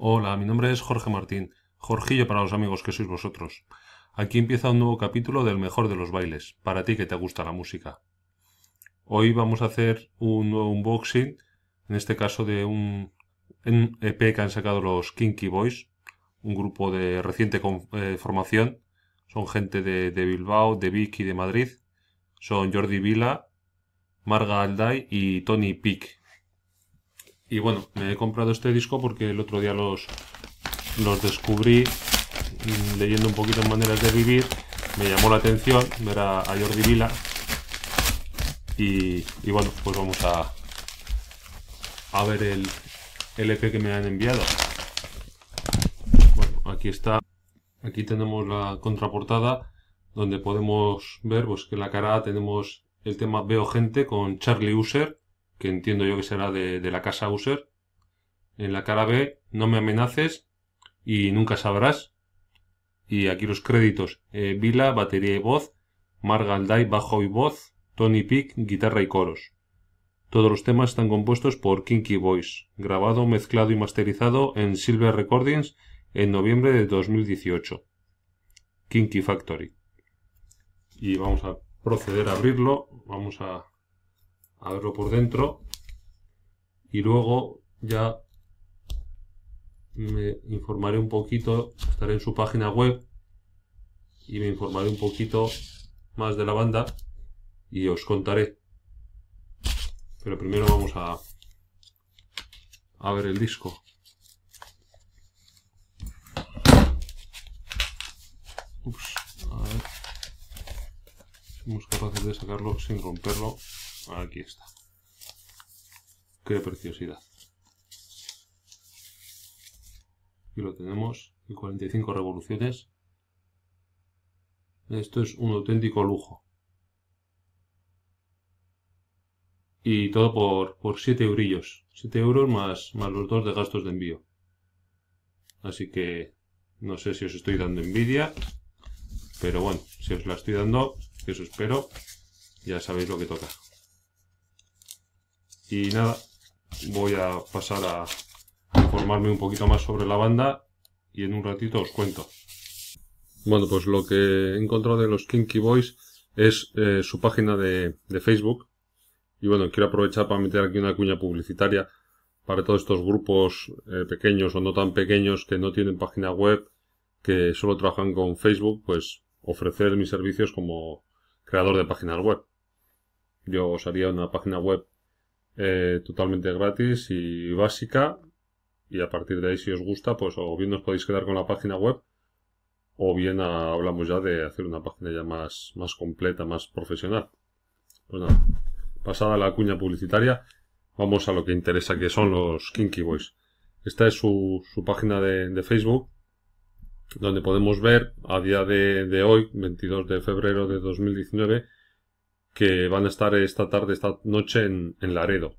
Hola, mi nombre es Jorge Martín, Jorgillo para los amigos que sois vosotros. Aquí empieza un nuevo capítulo del mejor de los bailes, para ti que te gusta la música. Hoy vamos a hacer un nuevo unboxing, en este caso de un, EP que han sacado los Kinky Boys, un grupo de reciente eh, formación. Son gente de, Bilbao, de Vic y de Madrid. Son Jordi Vila, Marga Alday y Tony Pick. Y bueno, me he comprado este disco porque el otro día los, los descubrí leyendo un poquito en maneras de vivir. Me llamó la atención ver a, Jordi Vila. Y, bueno, pues vamos a, a ver el, el EP que me han enviado. Bueno, aquí está. Aquí tenemos la contraportada donde podemos ver pues, que en la cara tenemos el tema Veo Gente con Charlie User que entiendo yo que será de, la casa user. En la cara B, no me amenaces y nunca sabrás. Y aquí los créditos. Eh, Vila, batería y voz. Margalday, bajo y voz. Tony Pick, guitarra y coros. Todos los temas están compuestos por Kinky Voice, grabado, mezclado y masterizado en Silver Recordings en noviembre de 2018. Kinky Factory. Y vamos a proceder a abrirlo. Vamos a a verlo por dentro y luego ya me informaré un poquito, estaré en su página web y me informaré un poquito más de la banda y os contaré. Pero primero vamos a, a ver el disco. Ups, a ver. Somos capaces de sacarlo sin romperlo. Aquí está. Qué preciosidad. Aquí lo tenemos. Y 45 revoluciones. Esto es un auténtico lujo. Y todo por, por 7 eurillos. 7 euros más, más los dos de gastos de envío. Así que no sé si os estoy dando envidia. Pero bueno, si os la estoy dando, que eso espero, ya sabéis lo que toca. Y nada, voy a pasar a informarme un poquito más sobre la banda y en un ratito os cuento. Bueno, pues lo que he encontrado de los Kinky Boys es eh, su página de, Facebook. Y bueno, quiero aprovechar para meter aquí una cuña publicitaria para todos estos grupos eh, pequeños o no tan pequeños que no tienen página web, que solo trabajan con Facebook, pues ofrecer mis servicios como creador de páginas web. Yo os haría una página web eh, totalmente gratis y básica. Y a partir de ahí, si os gusta, pues o bien os podéis quedar con la página web, o bien hablamos ya de hacer una página ya más, más completa, más profesional. Pues pasada la cuña publicitaria, vamos a lo que interesa, que son los Kinky Boys. Esta es su, su página de, de, Facebook, donde podemos ver a día de hoy, 22 de febrero de 2019, que van a estar esta tarde, esta noche en, Laredo.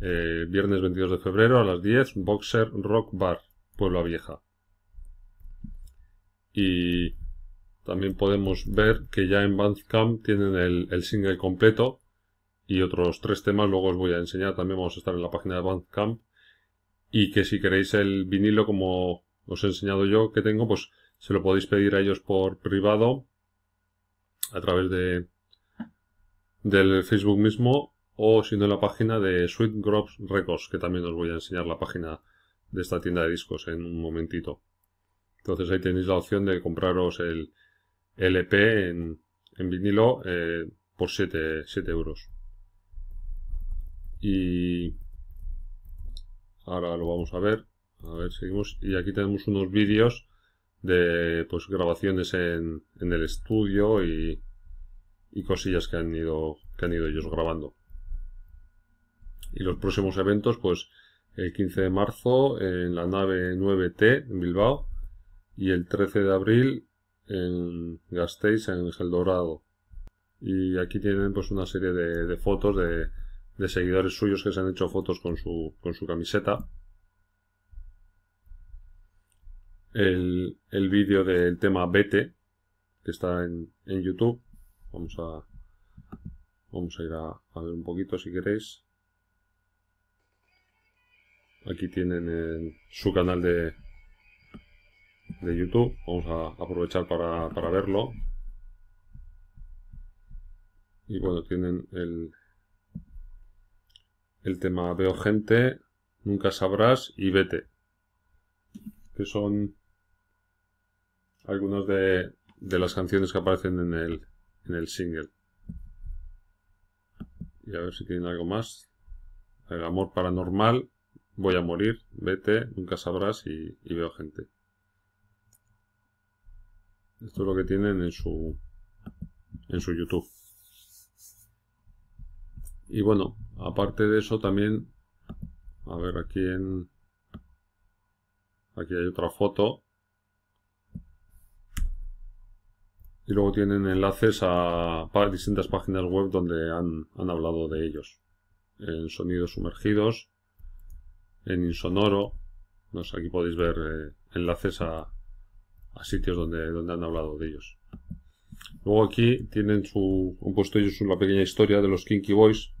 Eh, viernes 22 de febrero a las 10, Boxer Rock Bar, Puebla Vieja. Y también podemos ver que ya en Bandcamp tienen el, single completo y otros tres temas, luego os voy a enseñar, también vamos a estar en la página de Bandcamp. Y que si queréis el vinilo, como os he enseñado yo que tengo, pues se lo podéis pedir a ellos por privado a través de, del Facebook mismo o si no la página de Sweet Grove Records, que también os voy a enseñar la página de esta tienda de discos en un momentito. Entonces ahí tenéis la opción de compraros el LP en, en vinilo eh, por 7, 7 euros. Y ahora lo vamos a ver. A ver, seguimos. Y aquí tenemos unos vídeos de pues grabaciones en, en el estudio y, y cosillas que han ido que han ido ellos grabando. Y los próximos eventos pues el 15 de marzo en la nave 9T en Bilbao y el 13 de abril en Gasteiz en El Dorado y aquí tienen pues una serie de, fotos de, seguidores suyos que se han hecho fotos con su, con su camiseta. El, el vídeo del tema Vete que está en, en YouTube Vamos a, vamos a ir a, ver un poquito si queréis. Aquí tienen su canal de, de YouTube. Vamos a aprovechar para, para verlo. Y bueno, tienen el, el tema Veo gente, Nunca sabrás y Vete. Que son algunas de, de las canciones que aparecen en el, en el single. Y a ver si tienen algo más. El amor paranormal, voy a morir, vete, nunca sabrás y, y veo gente. Esto es lo que tienen en su en su YouTube. Y bueno, aparte de eso también, a ver aquí en... Aquí hay otra foto. Y luego tienen enlaces a distintas páginas web donde han, hablado de ellos. En sonidos sumergidos, en insonoro. No aquí podéis ver eh, enlaces a, a sitios donde, donde han hablado de ellos. Luego aquí tienen su, han puesto ellos una pequeña historia de los Kinky Boys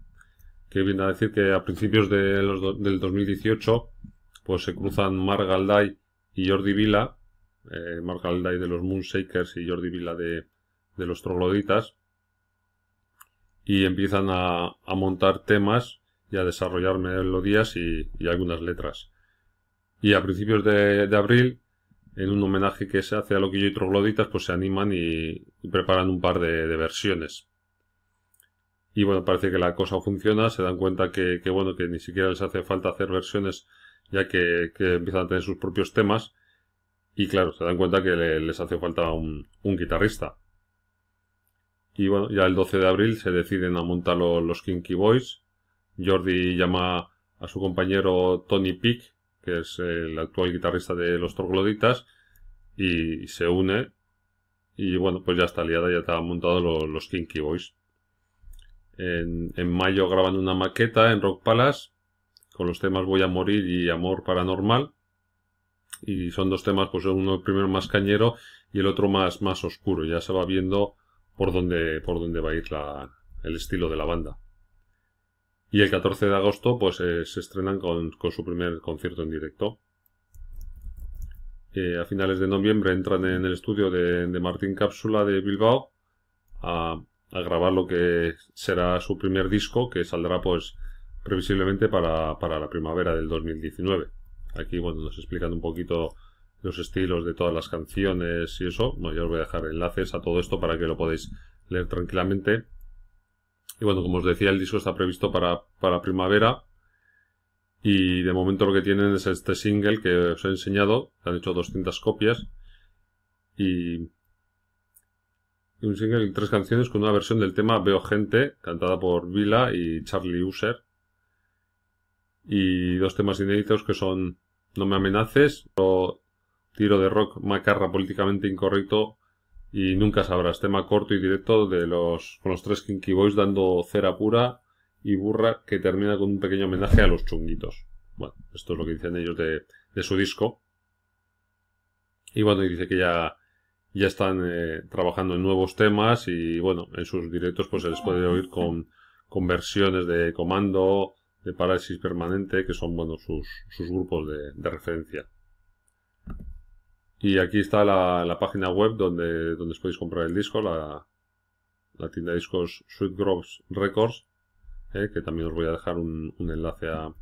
que viene a decir que a principios de los del 2018 pues se cruzan Mark Galday y Jordi Vila, eh, Mark Galday de los Moonshakers y Jordi Vila de, los Trogloditas, y empiezan a, montar temas y a desarrollar melodías y, algunas letras. Y a principios de, abril, en un homenaje que se hace a Loquillo y Trogloditas, pues se animan y, preparan un par de, de versiones. Y bueno, parece que la cosa funciona, se dan cuenta que, que bueno, que ni siquiera les hace falta hacer versiones ya que, que empiezan a tener sus propios temas. Y claro, se dan cuenta que les hace falta un, guitarrista. Y bueno, ya el 12 de abril se deciden a montar los Kinky Boys. Jordi llama a su compañero Tony Peak, que es el actual guitarrista de los Trogloditas, y se une. Y bueno, pues ya está liada, ya está montado los, los Kinky Boys. En, en, mayo graban una maqueta en Rock Palace con los temas Voy a morir y Amor Paranormal. Y son dos temas, pues uno primero más cañero y el otro más, más oscuro. Ya se va viendo por dónde, por dónde va a ir la, el estilo de la banda. Y el 14 de agosto, pues eh, se estrenan con, con, su primer concierto en directo. Eh, a finales de noviembre entran en el estudio de, de Martín Cápsula de Bilbao a, a grabar lo que será su primer disco, que saldrá pues previsiblemente para, para la primavera del 2019. Aquí, bueno, nos explican un poquito los estilos de todas las canciones y eso. Bueno, yo os voy a dejar enlaces a todo esto para que lo podáis leer tranquilamente. Y bueno, como os decía, el disco está previsto para, para primavera. Y de momento lo que tienen es este single que os he enseñado. Han hecho 200 copias. Y un single y tres canciones con una versión del tema Veo Gente, cantada por Vila y Charlie User. Y dos temas inéditos que son No me amenaces, o Tiro de rock macarra políticamente incorrecto y Nunca sabrás, tema corto y directo de los, con los tres Kinky Boys dando cera pura y burra que termina con un pequeño homenaje a los chunguitos. Bueno, esto es lo que dicen ellos de, de su disco. Y bueno, y dice que ya ya están eh, trabajando en nuevos temas y bueno, en sus directos pues se les puede oír con, con versiones de comando, de parálisis permanente, que son bueno sus, sus grupos de, de referencia. Y aquí está la, la, página web donde, donde podéis comprar el disco, la, la tienda de discos Sweet Groves Records, eh, que también os voy a dejar un, un enlace a,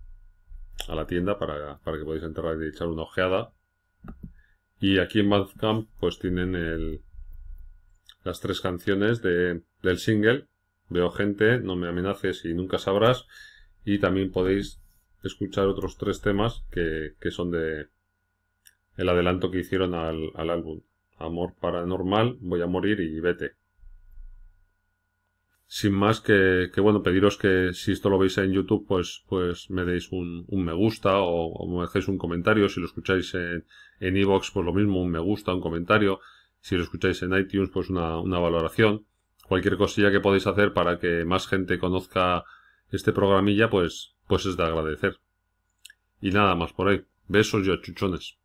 a la tienda para, para que podáis entrar y echar una ojeada. Y aquí en Bandcamp pues tienen el, las tres canciones de, del single. Veo gente, no me amenaces y nunca sabrás. Y también podéis escuchar otros tres temas que, que son de el adelanto que hicieron al, al álbum. Amor paranormal, voy a morir y vete sin más que, que, bueno, pediros que si esto lo veis en YouTube, pues, pues me deis un, un me gusta o, me dejéis un comentario. Si lo escucháis en en iVoox, pues lo mismo, un me gusta, un comentario. Si lo escucháis en iTunes, pues una, una valoración. Cualquier cosilla que podéis hacer para que más gente conozca este programilla, pues, pues es de agradecer. Y nada más por ahí. Besos y achuchones.